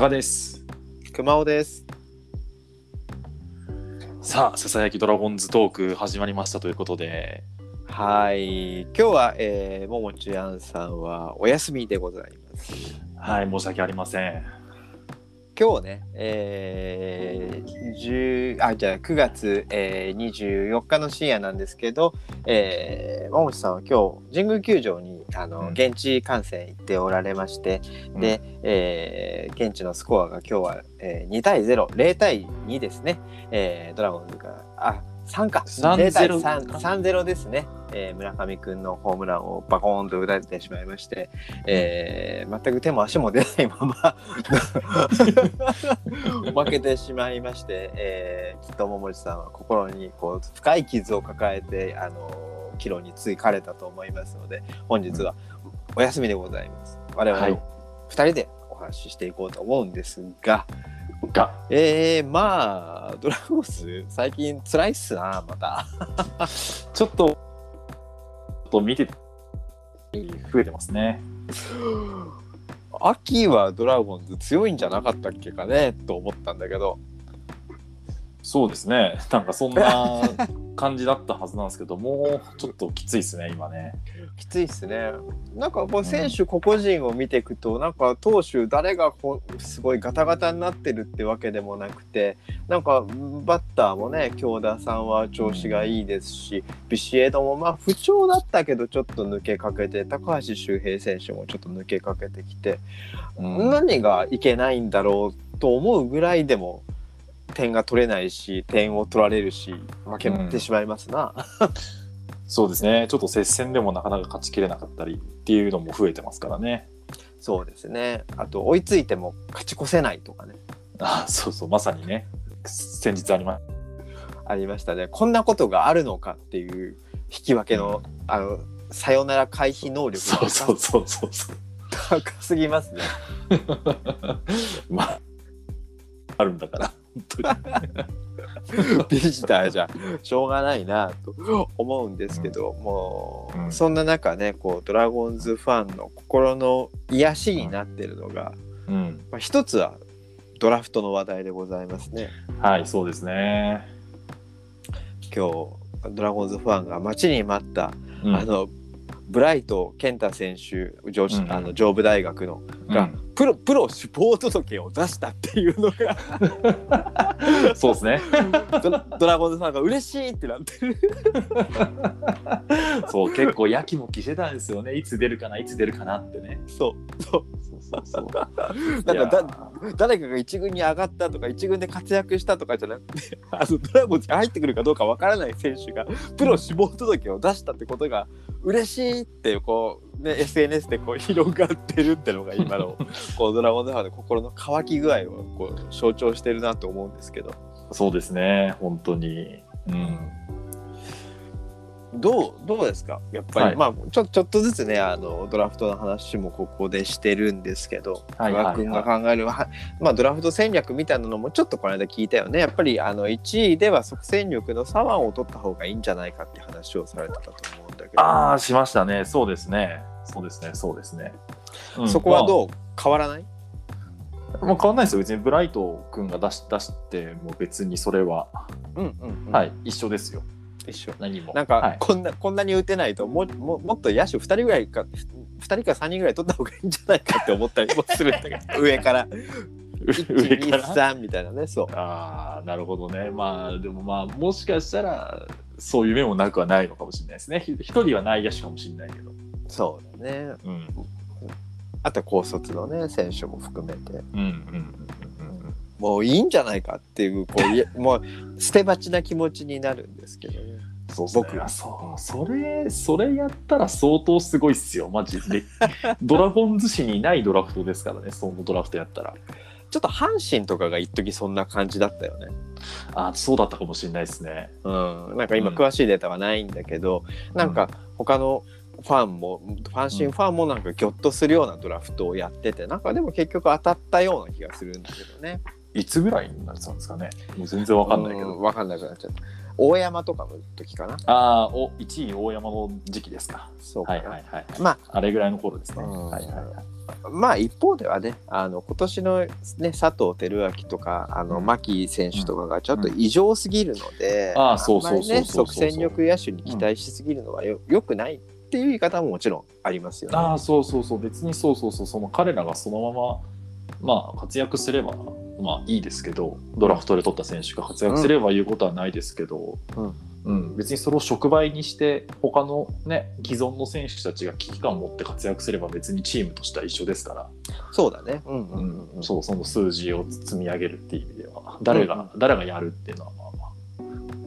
加賀です。熊尾です。さあ、ささやきドラゴンズトーク始まりましたということで、はい。今日は、えー、ももちゃんさんはお休みでございます。はい、申し訳ありません。今日ね、えー、10あ、じゃあ9月、えー、24日の深夜なんですけど、えー、ももちさんは今日、神宮球場にあの、うん現地観戦行っておられまして、で、えー現地のスコアが今日は、えー、2対0、0対2ですね。えー、ドラゴンズが、あ、3か。3-0 0対3 3-0ですね。えー村上くんのホームランをバコーンと打たれてしまいまして、えー全く手も足も出ないまま 負けてしまいまして、えーきっと桃地さんは心にこう深い傷を抱えて、あの帰路につかれたと思いますので本日はお休みでございます。我々はい2人でお話ししていこうと思うんですが、が、えー、まあドラゴンズ最近辛いっすなまた。ちょっと、ちょっと見て、増えてますね。秋はドラゴンズ強いんじゃなかったっけかねと思ったんだけどそうですね。なんかそんな 感じだったはずなんですけど、もうちょっときついですね、今ね。きついっすねなんかこう選手個々人を見ていくと、なんか投手誰がこうすごいガタガタになってるってわけでもなくてなんかバッターもね京田さんは調子がいいですし、ビシエドもまあ不調だったけどちょっと抜けかけて高橋周平選手もちょっと抜けかけてきて、うん何がいけないんだろうと思うぐらいでも点が取れないし点を取られるし負けてしまいますな。そうですね。ちょっと接戦でもなかなか勝ちきれなかったりっていうのも増えてますからね。そうですねあと追いついても勝ち越せないとかねあそうそう、まさにね。先日ありまありましたねこんなことがあるのかっていう引き分けの,、あのさよなら回避能力そうそうそうそうそう。高すぎますね。まあ、あるんだから。本ビジターじゃしょうがないなと思うんですけど、もう、うんそんな中ねこうドラゴンズファンの心の癒しになってるのが、うん。まあ、一つはドラフトの話題でございますね。はい、そうですね。今日ドラゴンズファンが待ちに待った、うんあのブライト健太選手上,、うんあの上部大学のが、プロプロ志望届を出したっていうのがうん そうですね。ドラドラゴンズファンが嬉しいってなってる。そう、結構やきもきしてたんですよね。いつ出るかな、いつ出るかなってね。そうそうそうそうそう。なんかだ誰かが一軍に上がったとか一軍で活躍したとかじゃなくてあのドラゴンズに入ってくるかどうかわからない選手がプロ志望届を出したってことが嬉しいってこう、ね、SNS でこう広がってるってのが今の こうドラゴンズファンの心の乾き具合をこう象徴してるなと思うんですけどそうですね、本当に。うん。どうどうですか？やっぱり、はい。まあちょちょっとずつねあのドラフトの話もここでしてるんですけどはい君が考える、はまあ、ドラフト戦略みたいなのもちょっとこの間聞いたよねやっぱりあの1位では即戦力の左腕を取った方がいいんじゃないかって話をされてたと思うんだけど。ああ、しましたね。そうですね。そうですね、そうですね。うん。そこはどう、変わらない？まあ、まあ変わんないですよ。別にブライト君が出し出しても別にそれは、うんうん、うん。はい、一緒ですよ。一緒何も。なんか、はいこんなこんなに打てないともももっと野手2人ぐらいか2人か3人ぐらい取った方がいいんじゃないかって思ったり もするんだけど上から上から？123みたいなねそうああ、なるほどね。まあ、でもまあ、もしかしたら、そういう面もなくはないのかもしれないですね。ひ一人は内野手かもしれないけど。そうだねうん。あと高卒のね選手も含めてうんうんうんうんもういいんじゃないかっていうこういやもう捨て鉢な気持ちになるんですけどね。そう僕がそうそれそれやったら相当すごいっすよ。マジで。ドラゴンズ誌にないドラフトですからねそのドラフトやったら。ちょっと阪神とかが一時そんな感じだったよね。あそうだったかもしれないですね。うん。なんか今うん。詳しいデータはないんだけど、なんか他のファンも阪神ファンもなんかギョッとするようなドラフトをやっててなんかでも結局当たったような気がするんだけどねいつぐらいになってたんですかね？もう全然わかんないけど、うわかんなくなっちゃった大山とかの時かな？ああ、お1位大山の時期ですか。そうかな、はいはいはい。まああれぐらいの頃ですね。うんはいはいはい。まあ一方ではねあの今年の、ね、佐藤輝明とかあのうん牧選手とかがちょっと異常すぎるので、ああそうそうそう即戦力野手に期待しすぎるのはよ,、よくないっていう言い方ももちろんありますよね。ああ、そうそうそう。別にそうそうそう。その彼らがそのまま、まあ、活躍すれば、まあいいですけど、ドラフトで取った選手が活躍すれば言うことはないですけど、うん。うん、別にそれを触媒にして他のね既存の選手たちが危機感を持って活躍すれば別にチームとしては一緒ですから、そうだね。うんううんうん。うん。そうその数字を積み上げるっていう意味では。誰が、誰がやるっていうのはまあまあ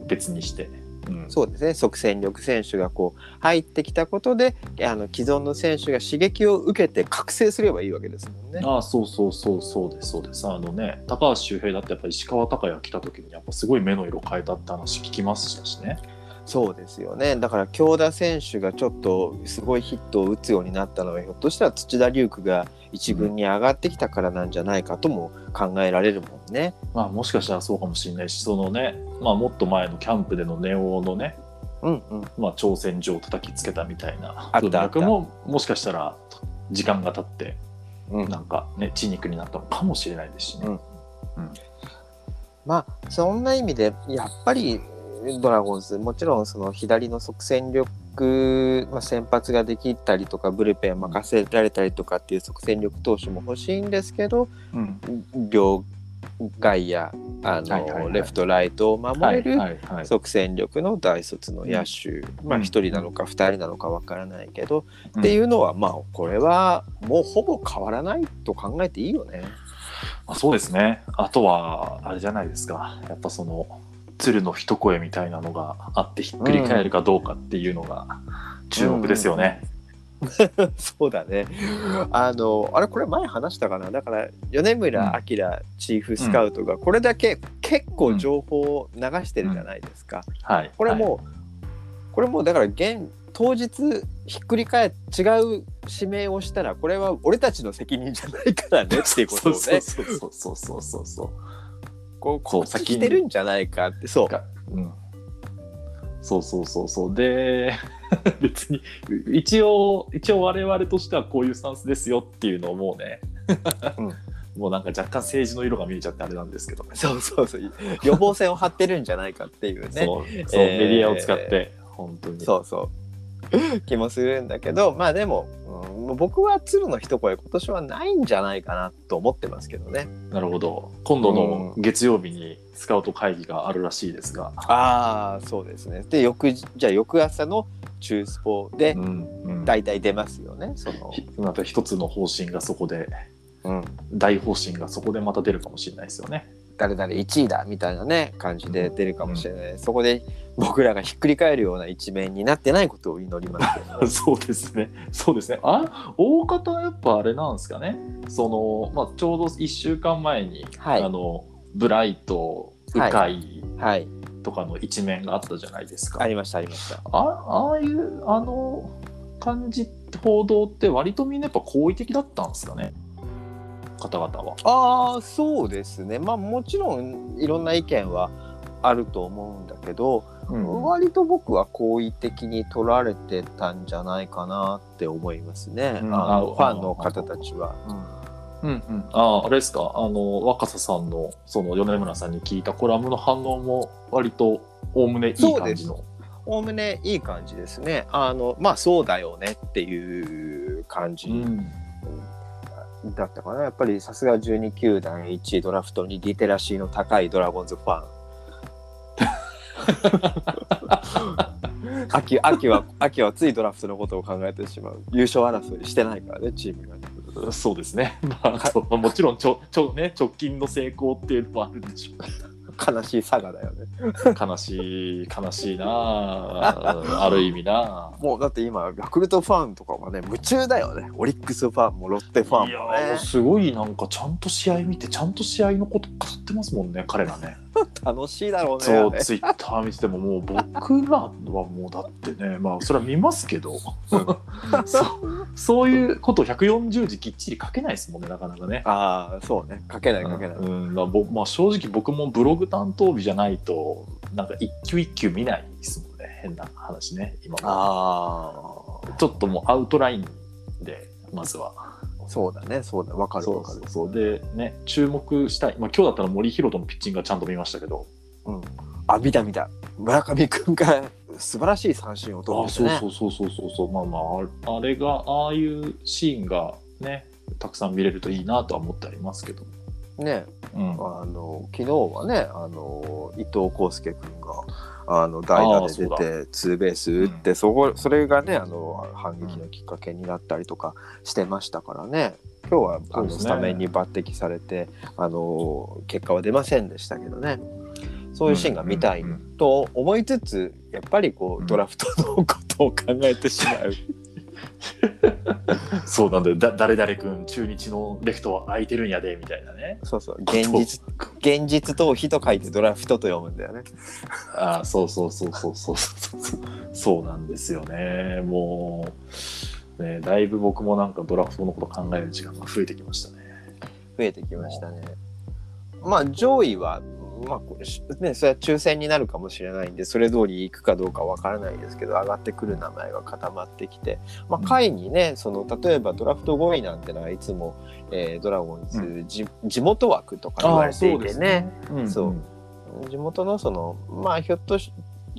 別にして、うん、そうですね。即戦力選手がこう入ってきたことであの既存の選手が刺激を受けて覚醒すればいいわけですもんね。ああそうそうそうそうです。そうです。あのね高橋周平だってやっぱり石川昂弥来た時にやっぱすごい目の色変えたって話聞きましたしねそうですよね。だから京田選手がちょっとすごいヒットを打つようになったのはひょっとしたら土田龍空が一軍に上がってきたからなんじゃないかとも考えられるもんね。まあもしかしたらそうかもしれないしそのね、まあ、もっと前のキャンプでのネオのねうんうん、まあ、挑戦状を叩きつけたみたいな文脈ももしかしたら時間が経ってうん。なんかね血肉になったのかもしれないですしね。うん。まあそんな意味でやっぱりドラゴンズ。もちろんその左の即戦力、まあ、先発ができたりとかブルペン任せられたりとかっていう即戦力投手も欲しいんですけどうん。両外野あの、はいはいはい。レフトライトを守れる、即戦力の大卒の野手、まあうん1人なのか2人なのかわからないけど、うん。っていうのはまあこれはもうほぼ変わらないと考えていいよね。まあ、そうですね。あとはあれじゃないですか。やっぱその鶴の一声みたいなのがあってひっくり返るかどうかっていうのが注目ですよね。そうだね。あのあれこれ前話したかな？だから米村明チーフスカウトがこれだけ結構情報を流してるじゃないですか。はい、これもう、これもうだから現当日ひっくり返っ違う指名をしたらこれは俺たちの責任じゃないからねっていうことをね。そうそうそうそうそうそうそうこう先に来てるんじゃないかってそうか。う。ん、そうそうそうそう。で 別に一応一応我々としてはこういうスタンスですよっていうのをもうね、うん。もうなんか若干政治の色が見えちゃってあれなんですけど、そうそうそう。予防線を張ってるんじゃないかっていうね。そうそう、えーメディアを使って本当に。そうそう 気もするんだけどまあでも、うん、僕は鶴の一声今年はないんじゃないかなと思ってますけどね。なるほど。今度の月曜日にスカウト会議があるらしいですが、ああそうですね。で翌じゃあ翌朝の中スポでうんうん。大体出ますよねその、ひまた一つの方針がそこで。うん、大方針がそこでまた出るかもしれないですよね。誰々1位だみたいなね感じで出るかもしれない、そこで僕らがひっくり返るような一面になってないことを祈りますね そうですね。そうですね。あ、大方やっぱあれなんですかね？その、まあ、ちょうど1週間前に、はいあの、ブライト、鵜飼はいとかの一面があったじゃないですか。ありましたありましたあああいう、あの、感じ、報道って割とみんなやっぱ好意的だったんですかね？方々は。ああそうですねまあもちろんいろんな意見はあると思うんだけど、うん割と僕は好意的に取られてたんじゃないかなって思いますね、うんあのあファンの方たちは。うんうん、ああれですかあの若狭さんのその米村さんに聞いたコラムの反応も割とおおむねいい感じのおおむねいい感じですね。あのまあそうだよねっていう感じうんだったかな。やっぱりさすが12球団1位ドラフトにリテラシーの高いドラゴンズファン。秋秋は秋はついドラフトのことを考えてしまう優勝争いしてないからねチームがねそうですね、まあ、もちろんちょちょ、ね、直近の成功っていうのもあるんでしょ悲しい佐賀だよね。う悲しい悲しいなあ。ある意味なもうだって今ヤクルトファンとかはね夢中だよね。オリックスファンもロッテファンいやもねーすごいなんかちゃんと試合見てちゃんと試合のこと語ってますもんね彼らね 楽しいだろうねそうツイッター見ててももう僕らはもうだってねまあそれは見ますけど。そうそういうことを140字きっちり書けないですもんねなかなかね。ああそうね。書けない書けない、うん、まあぼまあ、正直僕もブログ担当日じゃないとなんか一級一級見ないですもんね。変な話ね今も。あちょっともうアウトラインでまずは。あそうだね。そうだ。わかるわかる。そうそう。でね注目したい、まあ、今日だったら森博人のピッチングはちゃんと見ましたけど。うん。あ見た見た。村上君が素晴らしい三振を取あるんですね。そうそうそうそうそうそう。まあまあああれがああいうシーンがねたくさん見れるといいなとは思ってありますけど、ねうん、あの昨日はねあの伊藤康介君があの代打で出てツーベース打って、そこそれがねあの反撃のきっかけになったりとかしてましたからね。今日はあの、スタメンに抜擢されてあの結果は出ませんでしたけどね。そういうシーンが見たいと思いつつやっぱりこううんドラフトのことを考えてしまう。そうなんだよ。だ誰々君中日のレフトは空いてるんやでみたいなね。そうそう。現実現実逃避と書いてドラフトと読むんだよね。ああそうそうそうそうそうそう。そうなんですよね。もうねだいぶ僕もなんかドラフトのこと考える時間が増えてきましたね。増えてきましたね。まあ上位はまあね、それは抽選になるかもしれないんでそれ通り行くかどうかわからないですけど上がってくる名前が固まってきて、まあ、下位にねその例えばドラフト5位なんてのはいつも、えードラゴンズ、うじ地元枠とか言われていてね。地元のそのまあひょっとし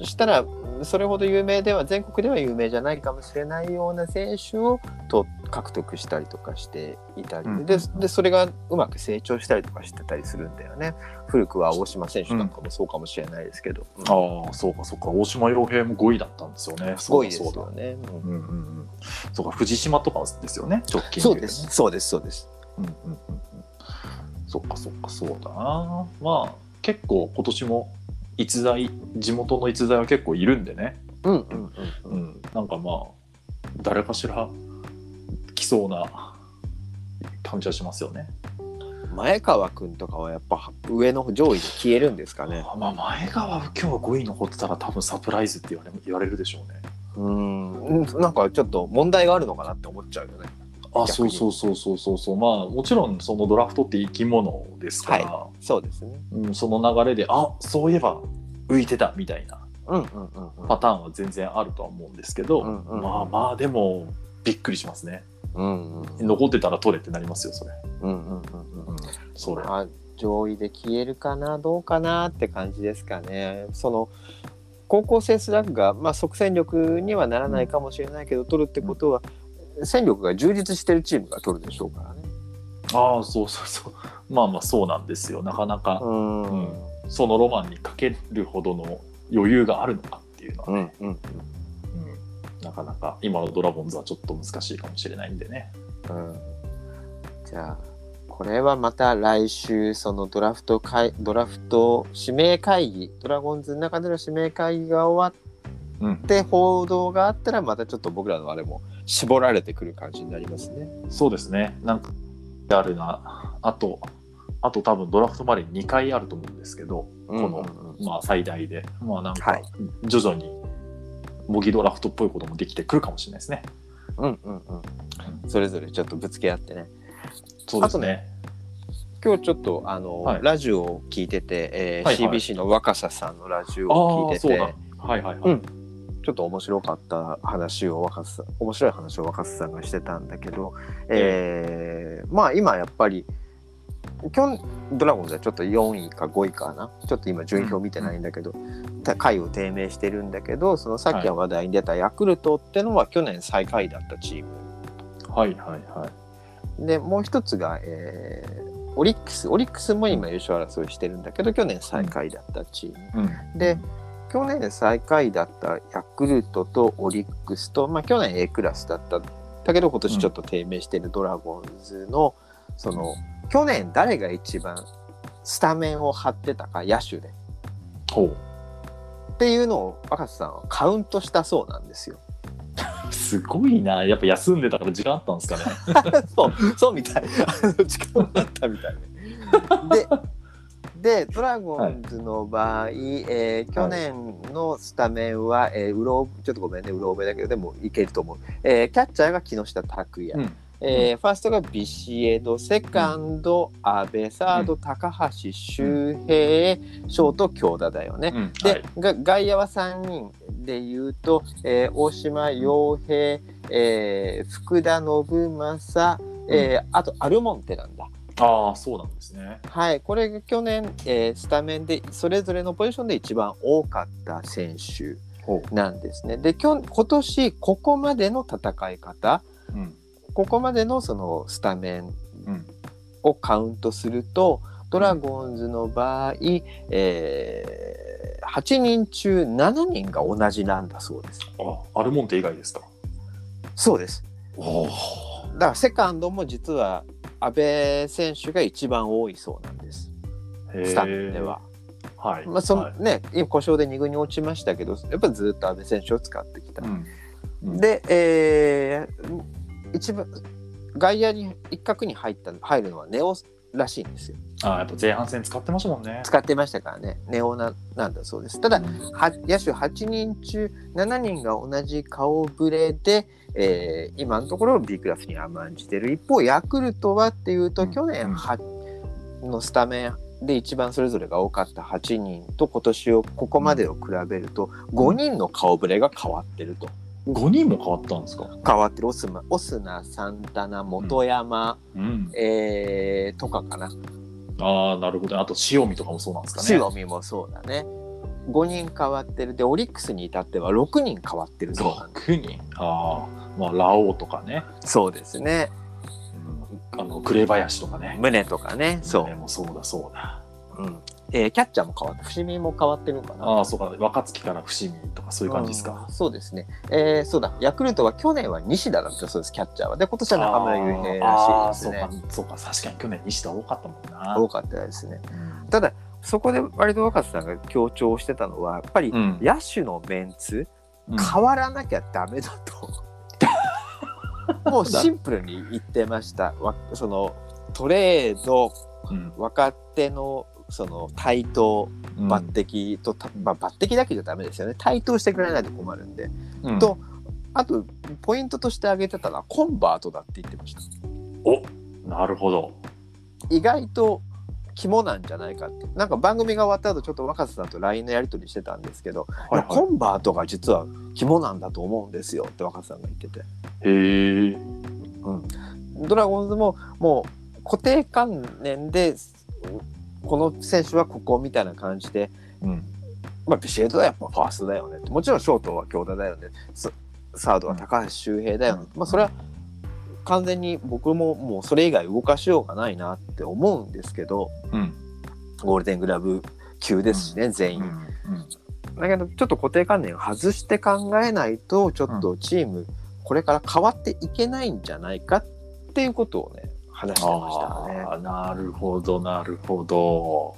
したらそれほど有名では全国では有名じゃないかもしれないような選手をと獲得したりとかしていたり、うんででそれがうまく成長したりとかしてたりするんだよね。古くは大島選手なんかもそうかもしれないですけど、うん。ああそうかそうか。大島洋平も5位だったんですよね。そう5位ですだそうだよね、うん。うんうんうん。そうか藤島とかですよね直近そうです。そうですそうです。うんうんうんうん。そっかそっかそうだな。まあ結構今年も逸材地元の逸材は結構いるんでね。うんうんうんなんかまあ誰かしら来そうな感じはしますよね。前川君とかはやっぱ上の上位で消えるんですかね。まあ前川今日は5位残ってたら多分サプライズって言われ言われるでしょうね。うんなんかちょっと問題があるのかなって思っちゃうよねあそうそうそうそうそうそう。まあもちろんそのドラフトって生き物ですから、そうですね。うん、その流れであそういえば浮いてたみたいなパターンは全然あるとは思うんですけど、うんうんまあまあでもびっくりしますね。うんうん残ってたら取れってなりますよそれ、うんうんうんうんうん、それ。まあ上位で消えるかなどうかなって感じですかね。その高校生スラッグが、まあ、即戦力にはならないかもしれないけど、取るってことは、戦力が充実してるチームが取るでしょうからね。ああそうそうそう。まあまあそうなんですよ。なかなか、うん。うん。そのロマンにかけるほどの余裕があるのかっていうのはね、うんうんうん。なかなか今のドラゴンズはちょっと難しいかもしれないんでね。うん。じゃあこれはまた来週そのドラフト会ドラフト指名会議ドラゴンズの中での指名会議が終わうん。って報道があったらまたちょっと僕らのあれも絞られてくる感じになりますね。そうですね。なんかあるな。あとあと多分ドラフトまで2回あると思うんですけど、このまあ最大で。まあなんかはい。徐々に模擬ドラフトっぽいこともできてくるかもしれないですね。うんうんうん。それぞれちょっとぶつけ合ってね。そうですね。今日ちょっとあの、はい。ラジオを聞いてて、えーはいはい。CBC の若狭さんのラジオあを聞いてて。はいはいはい。うんちょっと面白かった話を若狭面白い話を若狭さんがしてたんだけど、えーまあ今やっぱり今日ドラゴンズはちょっと4位か5位かな。ちょっと今順位表見てないんだけど、た下位を低迷してるんだけどそのさっき話題に出たヤクルトってのは去年最下位だったチーム。はいはいはい。でもう一つが、えーオリックス。オリックスも今優勝争いしてるんだけど去年最下位だったチーム、うん、で去年最下位だったヤクルトとオリックスと、まあ、去年 A クラスだっただけど今年ちょっと低迷してるドラゴンズの、その去年誰が一番スタメンを張ってたか野手でほう。っていうのを若狭さんはカウントしたそうなんですよ。すごいな。やっぱ休んでたから時間あったんですかね。でドラゴンズの場合、えー去年のスタメンは、えーうろちょっとごめんねうろ覚えだけどでもいけると思う、えーキャッチャーが木下拓也、うん。えーファーストがビシエド。セカンド阿部サード高橋周平ショート京田だよね。うん。で、はい。が外野は3人で言うと、えー大島洋平、えー福田信正、えーあとアルモンテなんだ。ああそうなんですね。はい、これが去年、えースタメンでそれぞれのポジションで一番多かった選手ほなんですね。で今日今年ここまでの戦い方う。うんここまでのそのスタメンうんをカウントするとドラゴンズの場合、えー8人中7人が同じなんだそうです。あアルモンテ以外ですか？そうです。おお。だからセカンドも実は阿部選手が一番多いそうなんです。スタメンでは。。はい。まあそのはいね、今故障で2軍に落ちましたけどやっぱりずっと阿部選手を使ってきた。うんうんで、えー一番外野に一角に入った入るのはネオらしいんですよ。あーやっぱ前半戦使ってましたもんね。使ってましたからねネオななんだそうです。ただは野手8人中7人が同じ顔ぶれで、えー今のところ B クラスに甘んじてる一方ヤクルトはっていうと、うん去年はのスタメンで一番それぞれが多かった8人と今年をここまでを比べると5人の顔ぶれが変わってると。5人も変わったんですか？変わってるオスナオスナサンタナ本山、うん。えーとかかなああなるほど。あと塩見とかもそうなんですかね。塩見もそうだね5人変わってるでオリックスに至っては6人変わってるそうなんで6人？ああまあラオウとかね。すそうですね。うん。あの紅林とかね。胸とかね。そねもうそうだそうだ。う、うん。えーキャッチャーも変わって伏見も変わってるのかな。ああそうか。若月から伏見とかそういう感じですか。うん。そうですね、えーそうだ。ヤクルトは去年は西田だったそうです。キャッチャーは。で今年は中村悠平らしいですね。そうか。そうか。確かに去年西田多かったもんな。多かったですね。うん。ただそこで割と若狭さんが強調してたのはやっぱりうん。野手のメンツ、うん。変わらなきゃダメだと もうシンプルに言ってました。わそのトレードうん。若手のその対等うん。抜擢と、たまあ、抜擢だけじゃダメですよね。対等してくれないと困るんで。うん。とあとポイントとして挙げてたのはコンバートだって言ってました。おなるほど。意外と肝なんじゃないかって。なんか番組が終わった後ちょっと若狭さんと LINE のやり取りしてたんですけど、はいはコンバートが実は肝なんだと思うんですよって若狭さんが言ってて。い。へえ。ドラゴンズももう固定観念でこの選手はここみたいな感じで、うん。まあ、ビシエドはやっぱファーストだよねもちろんショートは京田だよねササードは高橋周平だよね、うん。まあ、それは完全に僕ももうそれ以外動かしようがないなって思うんですけどうん。ゴールデングラブ級ですしね、全員。うん。だけどちょっと固定観念を外して考えないとちょっとチームこれから変わっていけないんじゃないかっていうことをね話してましたね。なるほどなるほど。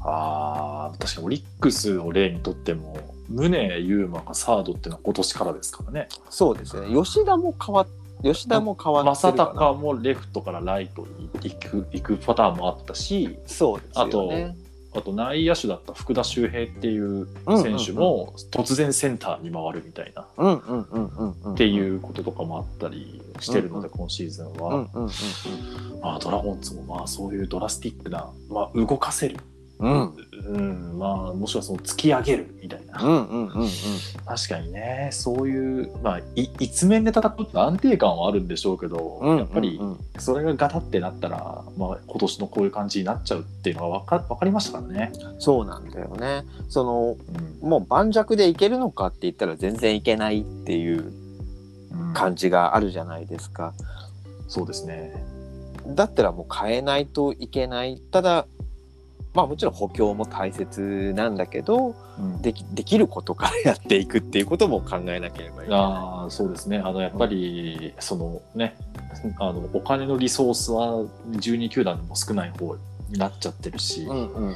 あー確かにオリックスを例にとっても宗優馬がサードっていうのは今年からですからね。そうですね。吉田も変わっ吉田も変わって正るかな。尚もレフトからライトに行く行くパターンもあったしそうですよね。あと内野手だった福田周平っていう選手も突然センターに回るみたいなうんうんうんうんうん。っていうこととかもあったりしてるので、今シーズンは、ドラゴンズもまあそういうドラスティックな、まあ、動かせる、うんうんまあ、もしくはその突き上げるみたいな、うんうんうんうん確かにねそういう、まあ、い一面で戦うって安定感はあるんでしょうけど、うんやっぱりうんうんそれがガタってなったら、まあ、今年のこういう感じになっちゃうっていうのが分か分かりましたからね。そうなんだよね。そのうんもう盤石でいけるのかって言ったら全然いけないっていううん感じがあるじゃないですか。そうですね。だったらもう変えないといけない。ただまあもちろん補強も大切なんだけどうん。できできることからやっていくっていうことも考えなければいけない。ああそうですね。あのやっぱり、そのねあのお金のリソースは12球団でも少ない方になっちゃってるし、うんうんうん、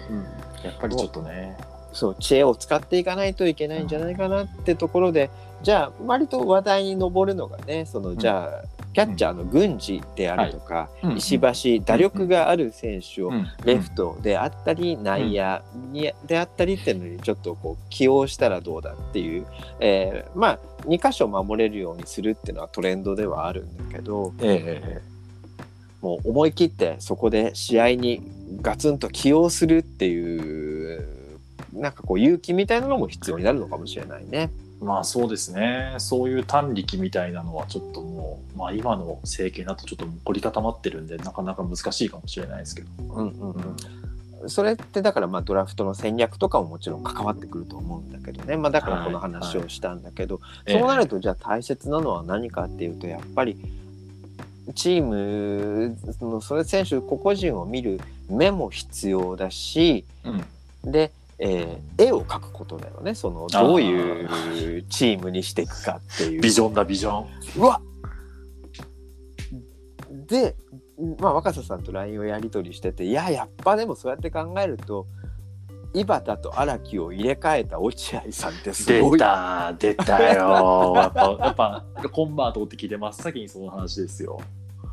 やっぱりちょっとね、そう知恵を使っていかないといけないんじゃないかなってところでじゃあ割と話題に上るのがねそのじゃあ、キャッチャーの郡司であるとか、うん。石橋打力がある選手をうん。レフトであったり内野にであったりっていうのにちょっとこう起用したらどうだっていう、えーまあ2箇所守れるようにするっていうのはトレンドではあるんだけどええ。もう思い切ってそこで試合にガツンと起用するっていうなんかこう勇気みたいなのも必要になるのかもしれないね。まあそうですね。そういう単力みたいなのはちょっともう、まあ今の政権だとちょっと凝り固まってるんで、なかなか難しいかもしれないですけど。うんうんうん、それってだからまあドラフトの戦略とかももちろん関わってくると思うんだけどね、まあ、だからこの話をしたんだけど、そうなるとじゃあ大切なのは何かっていうとやっぱりチームのそれ選手個々人を見る目も必要だしうん、で、えー絵を描くことだよねそのどういうチームにしていくかっていう。ビジョンだ、ビジョン。うわで、まあ、若狭さんと LINE をやり取りしてていややっぱでもそうやって考えると井端と荒木を入れ替えた落合さんってす出ごい。た、出たよ。やっぱ、やっぱコンバートって聞いて真っ先にその話ですよ。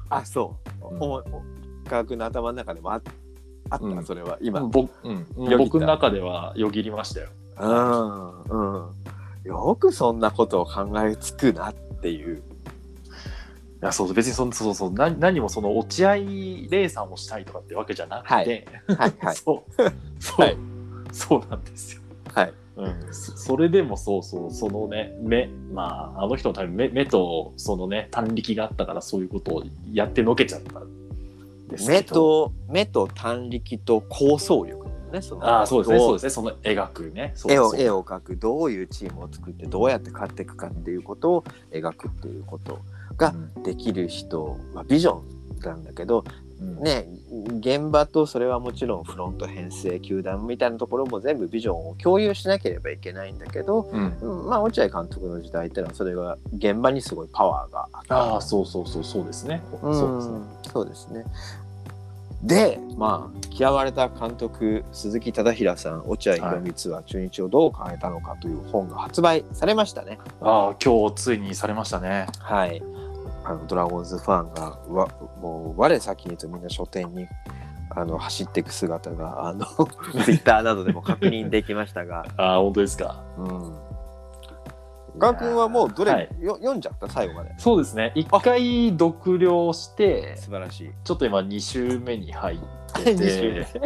あそう。うん科学の頭の中でもああった、うん。それは。今。うん僕,、の中ではよぎりましたよ。うん、よくそんなことを考えつくなっていう。いやそう別にそのそうそう何何もその落合礼さんをしたいとかってわけじゃなくて、はい。はいはい。そう。そう、はい。そうなんですよ。はい。うん、そそれでもそうそうそのね目まああの人のために目目とそのね短力があったからそういうことをやってのけちゃった目と目と短力と構想力ね。その。ああそうですねどそうですねその描くね。絵を絵を描くどういうチームを作ってどうやって勝っていくかっていうことを描くっていうことがうん。できる人、まあ、ビジョンなんだけどうん。ね現場とそれはもちろんフロント編成球団みたいなところも全部ビジョンを共有しなければいけないんだけど、うん。うんまあ落合監督の時代っていうのはそれが現場にすごいパワーがあった。ああそうそうそうそうですね。うん。そうですねそうですね。で、まあ、嫌われた監督、鈴木忠平さん、落合博満は中日をどう変えたのかという本が発売されましたね。ああ今日ついにされましたねはい。あのドラゴンズファンが、わもう、我先にとみんな書店にあの走っていく姿が、あの、ツイッターなどでも確認できましたが、ああ本当ですかうん。ガン君はもうどれ、はいよ読んじゃった？最後まで。そうですね一回読了して素晴らしい。ちょっと今2週目に入って2週て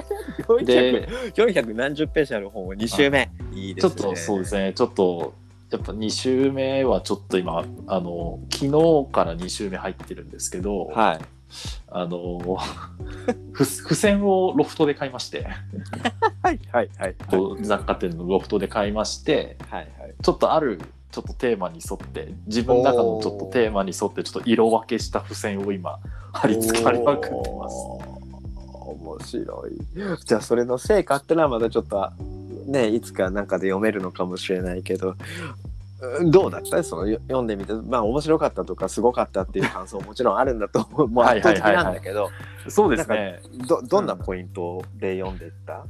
目？で400何十ページある本を2週目。いいですね。ちょっとそうですねちょっとやっぱ2週目はちょっと今あの昨日から2週目入ってるんですけど、はい。あのふ付箋をロフトで買いましてはいはいはいこう雑貨店のロフトで買いましてはいはい。ちょっとあるちょっとテーマに沿って自分の中のちょっとテーマに沿ってちょっと色分けした付箋を今貼り付け貼りまくってます。面白い。じゃあそれの成果ってのはまだちょっとねいつかなんかで読めるのかもしれないけど。うんどうだった？そのよ読んでみてまあ面白かったとかすごかったっていう感想ももちろんあるんだと思う もう圧倒的なんだけどそうですね。どどんなポイントで読んでいった、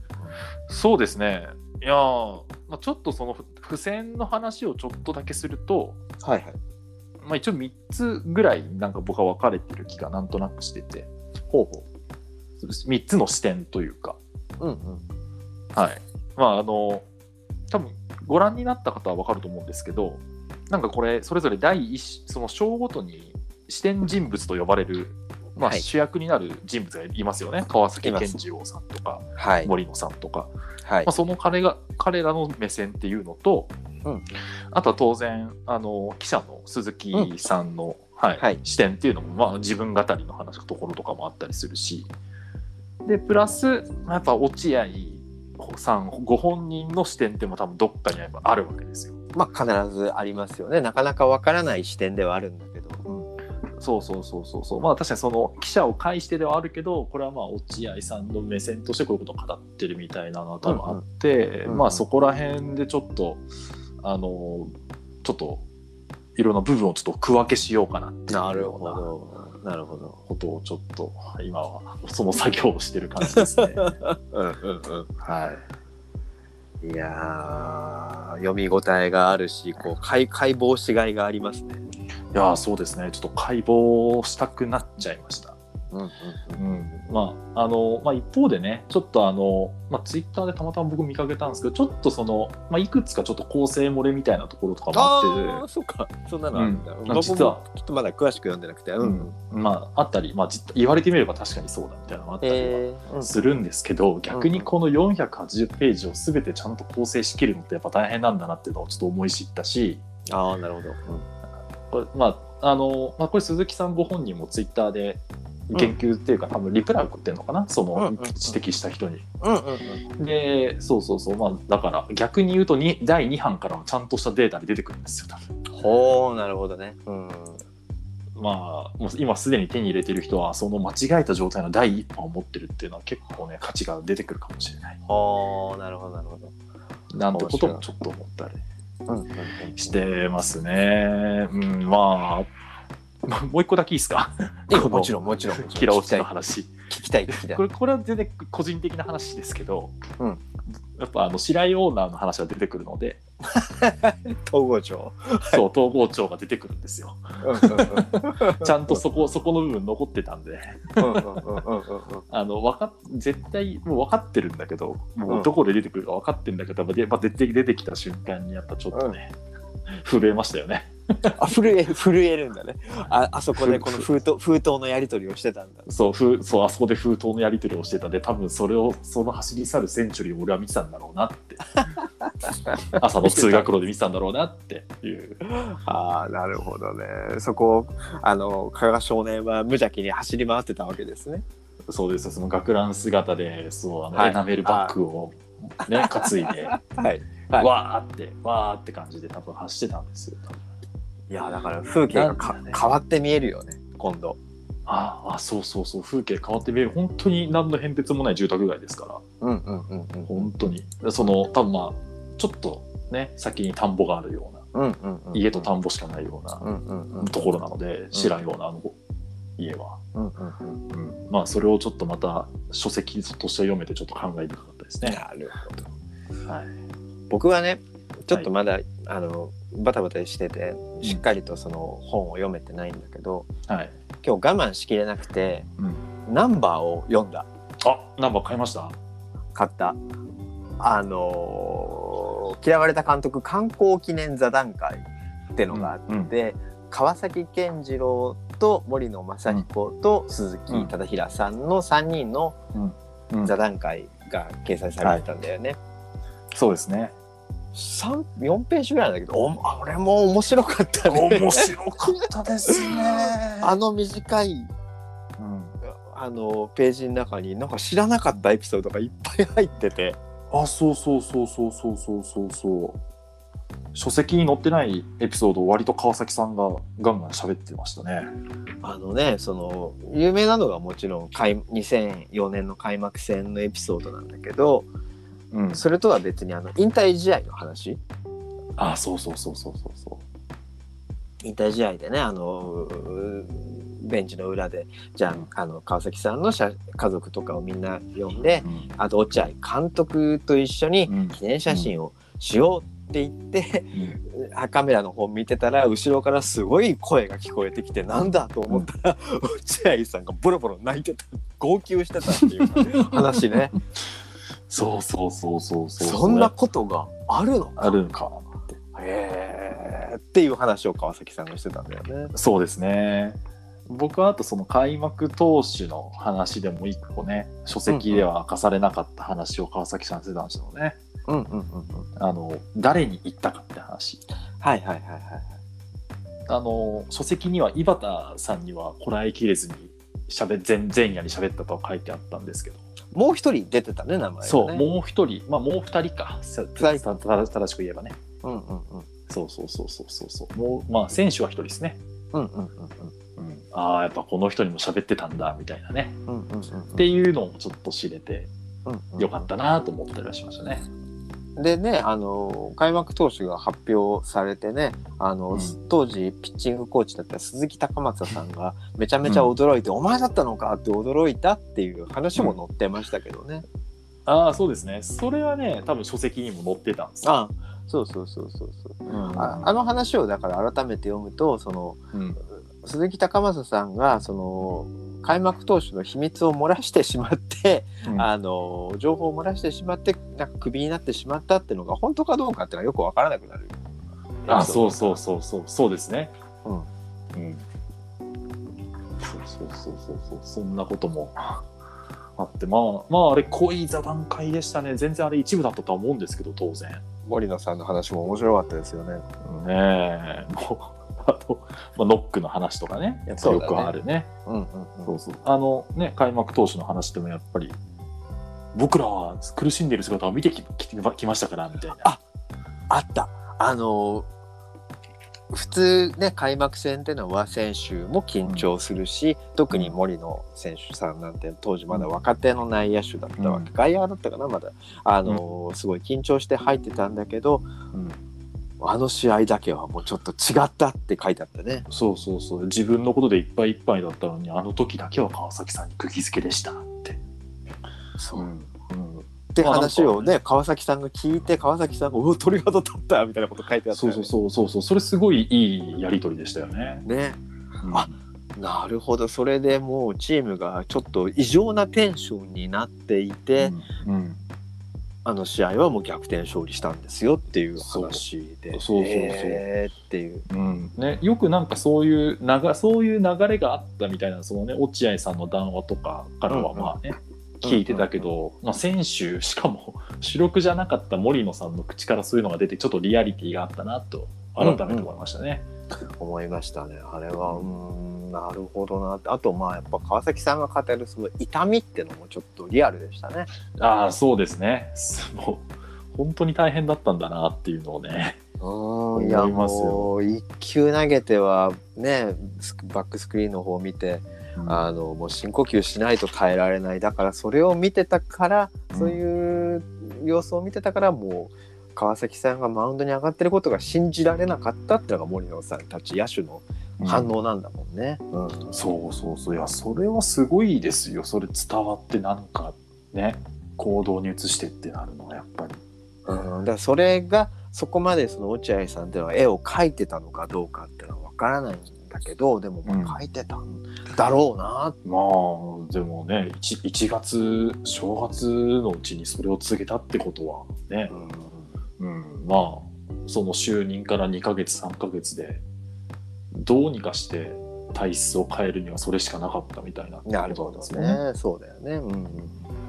そうですね。いやーまあ、ちょっとそのふ付箋の話をちょっとだけすると、はいはい。まあ、一応3つぐらいなんか僕は分かれてる気がなんとなくしててほうほ3つの視点というかう。うんうん。はいまああの多分ご覧になった方は分かると思うんですけどなんかこれそれぞれ第一その章ごとに視点人物と呼ばれる、まあ、はい。主役になる人物がいますよね、川崎います健次郎さんとかはい。森野さんとか、はい。まあ、。その彼が彼らの目線っていうのと、うん。あとは当然あの記者の鈴木さんの、はいはい。視点っていうのも、まあ、自分語りの話のところとかもあったりするし。でプラスまあやっぱ落合さんご本人の視点っても多分どっかにやっぱあるわけですよ。まあ必ずありますよね。なかなかわからない視点ではあるんだけど。そうそうそうそうそうまあ確かにその記者を介してではあるけどこれはまあ落合さんの目線としてこういうことを語ってるみたいなのは多分あって、うんうんまあそこら辺でちょっとあのちょっといろんな部分をちょっと区分けしようかなっていうなるほようなど。なるほど。ことをちょっと今はその作業をしてる感じですね。うんうんうん。はい。いやー読み応えがあるしこう解解剖しがいがありますね。いやーそうですねちょっと解剖したくなっちゃいました。うんうんうん、まああの、まあ、一方でねちょっとあの、まあ、ツイッターでたまたま僕見かけたんですけどちょっとその、まあ、いくつかちょっと構成漏れみたいなところとかもあって。ああそうか。そんなのあるん。だ、うん実はょっとまだ詳しく読んでなくて。うん、まああったり、まあ、実言われてみれば確かにそうだみたいなのがあったりはえーうん。するんですけど、逆にこの480ページを全てちゃんと構成しきるのってやっぱ大変なんだなっていうのをちょっと思い知ったしああなるほど、これまああの、まあ、これ鈴木さんご本人もツイッターで言及っていうか、多分リプライを送ってるのかな？その、うんうんうん。指摘した人に。うん、うんうん。でそうそうそう。まあだから逆に言うとに第2版からはちゃんとしたデータで出てくるんですよ多分。ほうなるほどね。うん。まあもう今すでに手に入れてる人はその間違えた状態の第一版を持ってるっていうのは結構ね価値が出てくるかもしれない。ほうなるほどなるほど。なんてこともちょっと思ったりうんうんうん。してますね。うんまあまあもう一個だけいいですか？もちろんもちろん。キラ落ちろん聞きたいの話。聞きたい。聞きたい。これこれは全然個人的な話ですけど、うん。やっぱあの白井オーナーの話が出てくるので。統合庁。そう統合庁が出てくるんですよ。うんうん ちゃんとそこそこの部分残ってたんで。うんうんうんうんうん。うんあのわかっ絶対もう分かってるんだけどもうん。うどこで出てくるか分かってるんだけど、やっぱ出て出てきた瞬間にやっぱちょっとね、震えましたよね。あ震え 震えるんだね。ああそこでこの封筒封筒のやり取りをしてたんだ。そうふそうあそこで封筒のやり取りをしてたんで多分それをその走り去るセンチュリーを俺は見てたんだろうなって。朝の通学路で見てたんだろうなっていう。ああなるほどね。そこをあの加賀少年は無邪気に走り回ってたわけですね。そうです。その学ラン姿でそうあの、はい。エナメルバッグをね担いで。はいはい。わーってわーって感じで多分走ってたんですよいやだから風景がかね。変わって見えるよね今度。ああそうそうそう風景変わって見える。本当に何の変哲もない住宅街ですから。うんうんうんうん本当に。その多分まあちょっとね先に田んぼがあるようなうんうんうん家と田んぼしかないようなところなので、知らんようなあの家は、うんうんうんうん。まあそれをちょっとまた書籍として読めてちょっと考え深かったですね。なるほど。はい、僕はねちょっとまだ、あのバタバタしててしっかりとその本を読めてないんだけど、はい。今日我慢しきれなくてうん、ナンバーを読んだ。あナンバー買いました？買った。あのー嫌われた監督観光記念座談会ってのがあって、うん川崎健次郎と森野正彦と鈴木忠平さんの3人のうん。座談会が掲載されてたんだよね。そうですね。3 4ページぐらいなんだけどおあれも面白かったね。面白かったですね。あの短いうん、あのページの中になんか知らなかったエピソードがいっぱい入っててあそうそうそうそうそうそうそうそう。書籍に載ってないエピソードを割と川崎さんがガンガン喋ってましたね。あのねその有名なのがもちろん開2004年の開幕戦のエピソードなんだけどうん、それとは別にあの引退試合の話。あそうそうそうそうそうそ引退試合でねあのベンチの裏でじゃああの川崎さんの写家族とかをみんな呼んでう。うん。あと落合監督と一緒にうん。記念写真をしようって言って、うん。あ カメラの方見てたら後ろからすごい声が聞こえてきてなんだと思ったら、落合さんがボロボロ泣いてた。号泣してたっていう話ね そうそうそうそうそう。そんなことがあるのかあるのかって。へーっていう話を川崎さんがしてたんだよね。そうですね。僕はあとその開幕投手の話でも一個ね、書籍では明かされなかった話を川崎さんしてたんですよね。うんうんうんうん。あの、誰に言ったかって話。はいはいはいはい。あの、書籍には井端さんにはこらえきれずに喋前前夜に喋ったと書いてあったんですけど、もう一人出てたね名前がね。そう、もう一人、まあもう二人か、正しく言えばね。うんうんうんそうそうそうそうそうそう。もう、まあ選手は一人ですね。うんうんうんうん、ああ、やっぱこの人にも喋ってたんだ、みたいなね。うんうんうんうんっていうのもちょっと知れてうんうんよかったなと思ったりはしましたね。でねあの開幕投手が発表されてねあの、うん当時ピッチングコーチだった鈴木高松さんがめちゃめちゃ驚いて、お前だったのかって驚いたっていう話も載ってましたけどね。ああ、そうですね。それはね、多分書籍にも載ってたんですよ。あそうそうそうそうそううんああの話をだから改めて読むとそのうん鈴木高政さんがその開幕投手の秘密を漏らしてしまって、うん。あの情報を漏らしてしまってなんかクビになってしまったっていうのが本当かどうかっていうのはよくわからなくなる。あそうそうそうそう。そうですね。うん。うん。そうそうそうそう。そうそんなことも。あってまあまああれ濃い座談会でしたね。全然あれ一部だったとは思うんですけど当然。森野さんの話も面白かったですよね。ねえ。もうあと、まあ、ノックの話とかねやっぱよくあるね。うんうんそうそう。あのね開幕投手の話でもやっぱり僕らは苦しんでいる姿を見てきききましたからみたいな。ああった。あの普通ね開幕戦っていうのは選手も緊張するし、特に森野選手さんなんて当時まだ若手の内野手だったわけ、うん。外野だったかなまだ。あの、すごい緊張して入ってたんだけどうんあの試合だけはもうちょっと違ったって書いてあったね。そうそうそう。自分のことでいっぱいいっぱいだったのにあの時だけは川崎さんに釘付けでしたって。そう。うんうん。って話をね川崎さんが聞いて川崎さんが「おお鳥肌立った」みたいなこと書いてあったよね、そうそうそうそうそう。それすごいいいやり取りでしたよね。ね。うん。あなるほど。それでもうチームがちょっと異常なテンションになっていて、うんうんあの試合はもう逆転勝利したんですよっていう話で。そうそうそうそう。へーっていう。うん。ね、よくなんかそういう流そういう流れがあったみたいなそのね落合さんの談話とかからはまあね、聞いてたけど、まあ、選手しかも主力じゃなかった森野さんの口からそういうのが出てちょっとリアリティがあったなと改めて思いましたね。思いましたね。あれはうーんなるほどな。ってあとまあやっぱ川崎さんが語るその痛みってのもちょっとリアルでしたね。ああそうですね。もう本当に大変だったんだなっていうのをね。うん。いや思いますよ。もう一球投げてはねバックスクリーンの方を見てあのもう深呼吸しないと耐えられない。だからそれを見てたから、うんそういう様子を見てたからもう川崎さんがマウンドに上がってることが信じられなかったっていうのが森野さんたち野手の反応なんだもんね。うん。そうそうそう。いやそれはすごいですよ。それ伝わってなんかね行動に移してってなるのはやっぱり。うん、だそれがそこまでその落合さんっていうのは絵を描いてたのかどうかっていうのは分からないんだけどでもまあうん。描いてたんだろうな、まあでもね 1, 1月正月のうちにそれを告げたってことはねう、んうん、まあその就任から2ヶ月3ヶ月でどうにかして体質を変えるにはそれしかなかったみたいななるほどねそうだよね。うんですよね。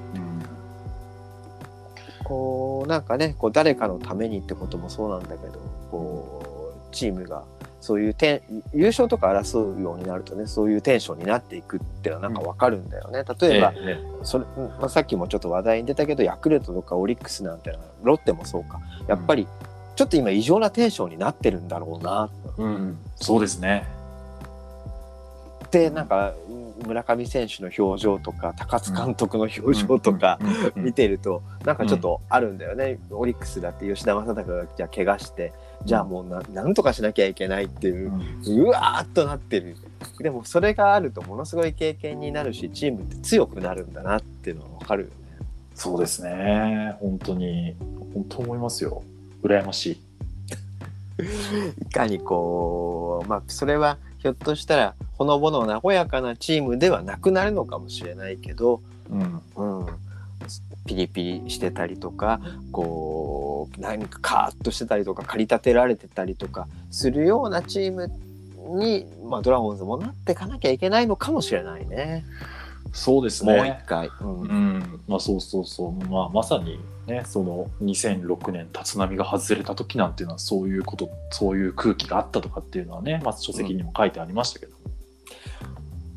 こうなんかねこう誰かのためにってこともそうなんだけどこうチームがそういうてん優勝とか争うようになるとねそういうテンションになっていくっていうのはなんかわかるんだよね。例えば、ええそれ、うんまあ、さっきもちょっと話題に出たけどヤクルトとかオリックスなんてロッテもそうかやっぱりちょっと今異常なテンションになってるんだろうなうんうん、そうですね。ってなんか村上選手の表情とか高津監督の表情とかうん。うん。うん。見てるとなんかちょっとあるんだよね、オリックスだって吉田正尚がじゃあ怪我してじゃあもうななんとかしなきゃいけないっていううわーっとなってる。でもそれがあるとものすごい経験になるしチームって強くなるんだなっていうのは分かるよね。そうですね。本当に。本当思いますよ。羨ましい。いかにこうまあそれはひょっとしたらほのぼの和やかなチームではなくなるのかもしれないけど、うん。うん、ピリピリしてたりとかこう何かカーッとしてたりとか駆り立てられてたりとかするようなチームに、まあ、ドラゴンズもなっていかなきゃいけないのかもしれないね。そうですもう一ね。回、うん。うん、まあそうそうそう、まあ、まさにねその2006年立浪が外れた時なんていうのはそういうことそういう空気があったとかっていうのはね、まあ、書籍にも書いてありましたけど、も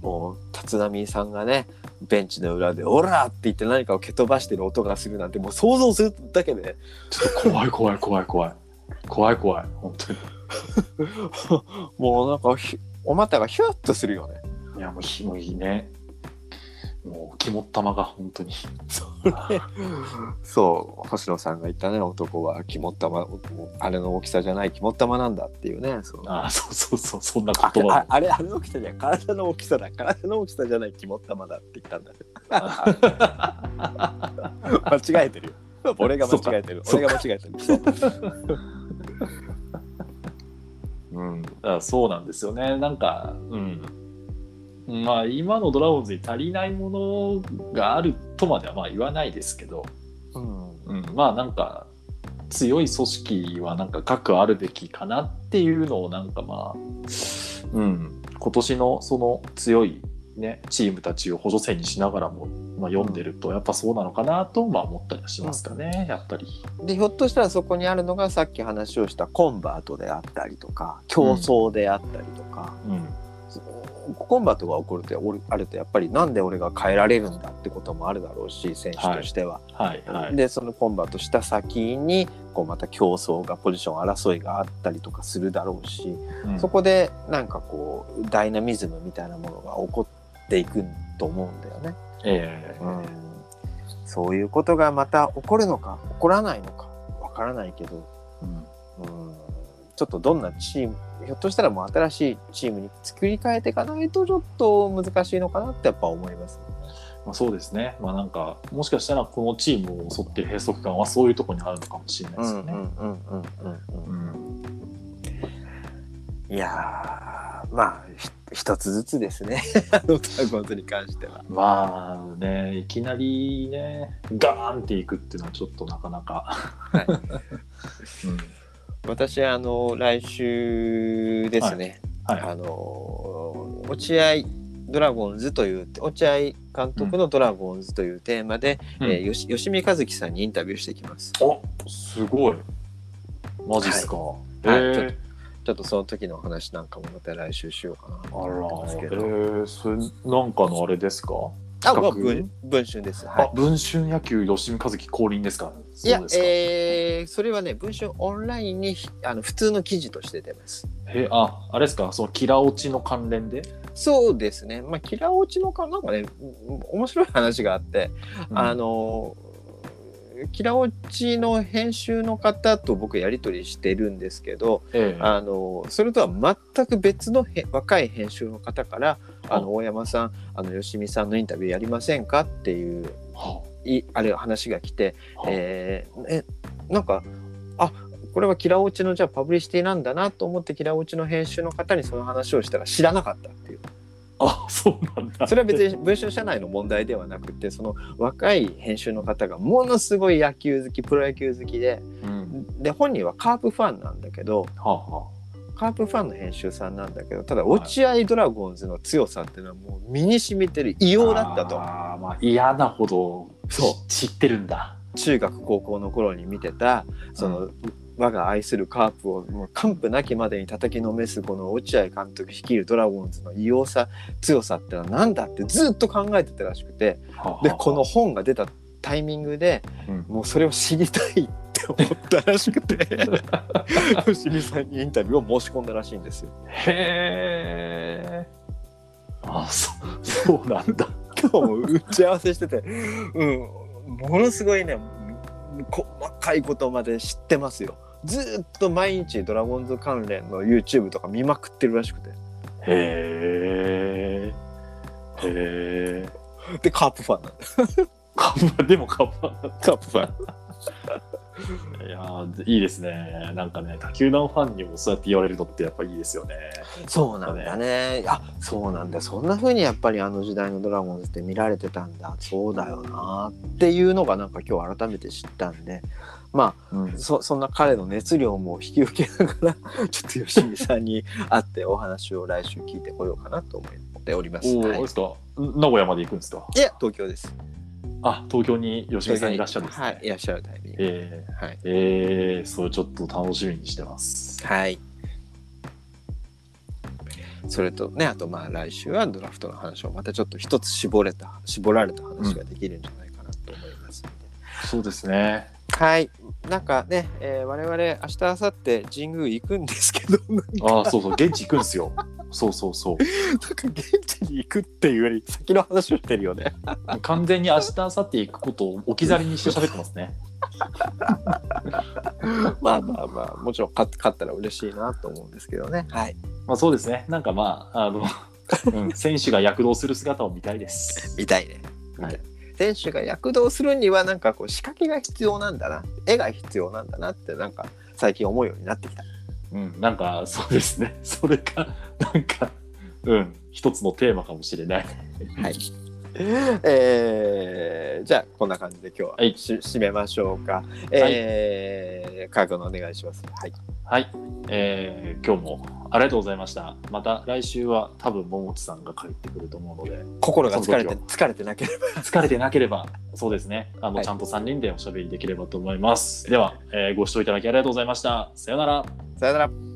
う立浪さんがねベンチの裏で「オラ!」って言って何かを蹴飛ばしてる音がするなんてもう想像するだけでちょっと怖い怖い怖い怖い怖い怖い本当に もうなんかひお股がヒュッとするよね。いやもうひもういいねもう肝っ玉が本当に。そう。星野さんが言ったね男は肝っ玉あれの大きさじゃない肝っ玉なんだっていうね。そう。ああそうそうそうそんなあ言葉ああれあれの大きさじゃ体の大きさだ。体の大きさじゃない肝っ玉だって言ったんだよ 間違えてるよ。俺が間違えてる。俺が間違えてる。そう。うん、だからそうなんですよね。なんか、うん。まあ、今のドラゴンズに足りないものがあるとまではまあ言わないですけど、うん。うん、まあなんか、強い組織はなんか核あるべきかなっていうのをなんかまあ、うん、今年のその強いね、チームたちを補助線にしながらも、まあ、読んでるとやっぱそうなのかなとまあ思ったりはしますかね、やっぱり。でひょっとしたらそこにあるのがさっき話をしたコンバートであったりとか競争であったりとか、うんコンバートが起こるとおるあるとやっぱりなんで俺が変えられるんだってこともあるだろうし選手としては。はいはい。でそのコンバートした先にこうまた競争がポジション争いがあったりとかするだろうし、うんそこでなんかこうダイナミズムみたいなものが起こっていくと思うんだよね。ええうん、そういうことがまた起こるのか起こらないのかわからないけど、うんうん、ちょっとどんなチームひょっとしたらもう新しいチームに作り変えていかないとちょっと難しいのかなってやっぱ思います、まあ、そうですね。まあなんか、もしかしたらこのチームを襲ってる閉塞感はそういうところにあるのかもしれないですよね。うんうんうんうんうんうんいやーまあひ一つずつですねあのドラゴンズに関しては。まあね、いきなりね、ガーンっていくっていうのはちょっとなかなか。はいうん私あの来週ですね、はい。あの落合ドラゴンズという落合監督のドラゴンズというテーマで、うんえーよし吉見和樹さんにインタビューしてきます。おすごい。マジっすか。はいえーはいちょっとその時のお話なんかもまた来週しようかなとあらえど。ー、それなんかのあれですか？あ、文文春です。はあ、文春野球吉見和樹降臨ですか？い。いやえーそれはね文春オンラインにあの普通の記事として出ます。えあ、あれですか？そのキラ落ちの関連で、そうですね。まあキラ落ちのかなんかねうん面白い話があって、あのキラ落ちの編集の方と僕やり取りしてるんですけど、ええ。あのそれとは全く別のへ若い編集の方から「あ。の大山さんあの吉見さんのインタビューやりませんか?」っていうはいあれ話が来て、はえーえなんかあこれはキラ落ちのじゃあパブリシティなんだなと思ってキラ落ちの編集の方にその話をしたら知らなかったっていうあ、そうなんだ。それは別に文春社内の問題ではなくてその若い編集の方がものすごい野球好きプロ野球好きでうん。で本人はカープファンなんだけどはあ、はカープファンの編集さんなんだけどただ落合ドラゴンズの強さっていうのはもう身に染みてる異様だったとあーまあ嫌なほどそう知ってるんだ。中学高校の頃に見てたその、我が愛するカープをもう完膚なきまでに叩きのめすこの落合監督率いるドラゴンズの異様さ強さってのは何だってずっと考えてたらしくてでこの本が出たタイミングでうんもうそれを知りたいって思ったらしくて吉見さんにインタビューを申し込んだらしいんですよ。へえ。あ、そそうなんだ。今日も打ち合わせしてて、うん、ものすごいね細かいことまで知ってますよ。ずっと毎日ドラゴンズ関連の YouTube とか見まくってるらしくてへえ。へえ。でカープファンなんだカッパでもカッパ。カープファンいやーいいですね。なんかね、他球団ファンにもそうやって言われるのってやっぱいいですよね。そうなんだねあそうなんだそんな風にやっぱりあの時代のドラゴンズって見られてたんだそうだよなっていうのがなんか今日改めて知ったんでまあうん、そそんな彼の熱量も引き受けながら ちょっと吉見さんに会ってお話を来週聞いてこようかなと思っております。おお、はいですか。名古屋まで行くんですか？いや東京です。あ、東京に吉見さんいらっしゃるんですね。はい、いらっしゃるタイミング。えー、はい。えー、それちょっと楽しみにしてます。はい。それとね、あとまあ来週はドラフトの話をまたちょっと一つ絞れた、絞られた話ができるんじゃないかなと思いますので。そうですね。はい。なんかね、えー我々明日明後日神宮行くんですけど、なんかああ、そうそう、現地行くんですよ。そうそうそう。現地に行くっていうより先の話をしてるよね。完全に明日、明後日行くことを置き去りにして喋ってますね。まあまあまあ、もちろん勝勝ったら嬉しいなと思うんですけどね。はい。まあそうですね。なんかまあ、あの、うん、選手が躍動する姿を見たいです。見たいね。はい選手が躍動するにはなんかこう仕掛けが必要なんだな絵が必要なんだなってなんか最近思うようになってきた。うん、なんかそうですね。それが、なんか、うん、一つのテーマかもしれない。はい。えー、じゃあこんな感じで今日は、はいし締めましょうか。えー、カー君のお願いします。はい。はい、えー今日もありがとうございました。また来週は多分桃地さんが帰ってくると思うので、心が疲れて疲れてなければ。疲れてなければ、そうですね、あの、はいちゃんと3人でおしゃべりできればと思います。では、えーご視聴いただきありがとうございました。さようなら。さよなら。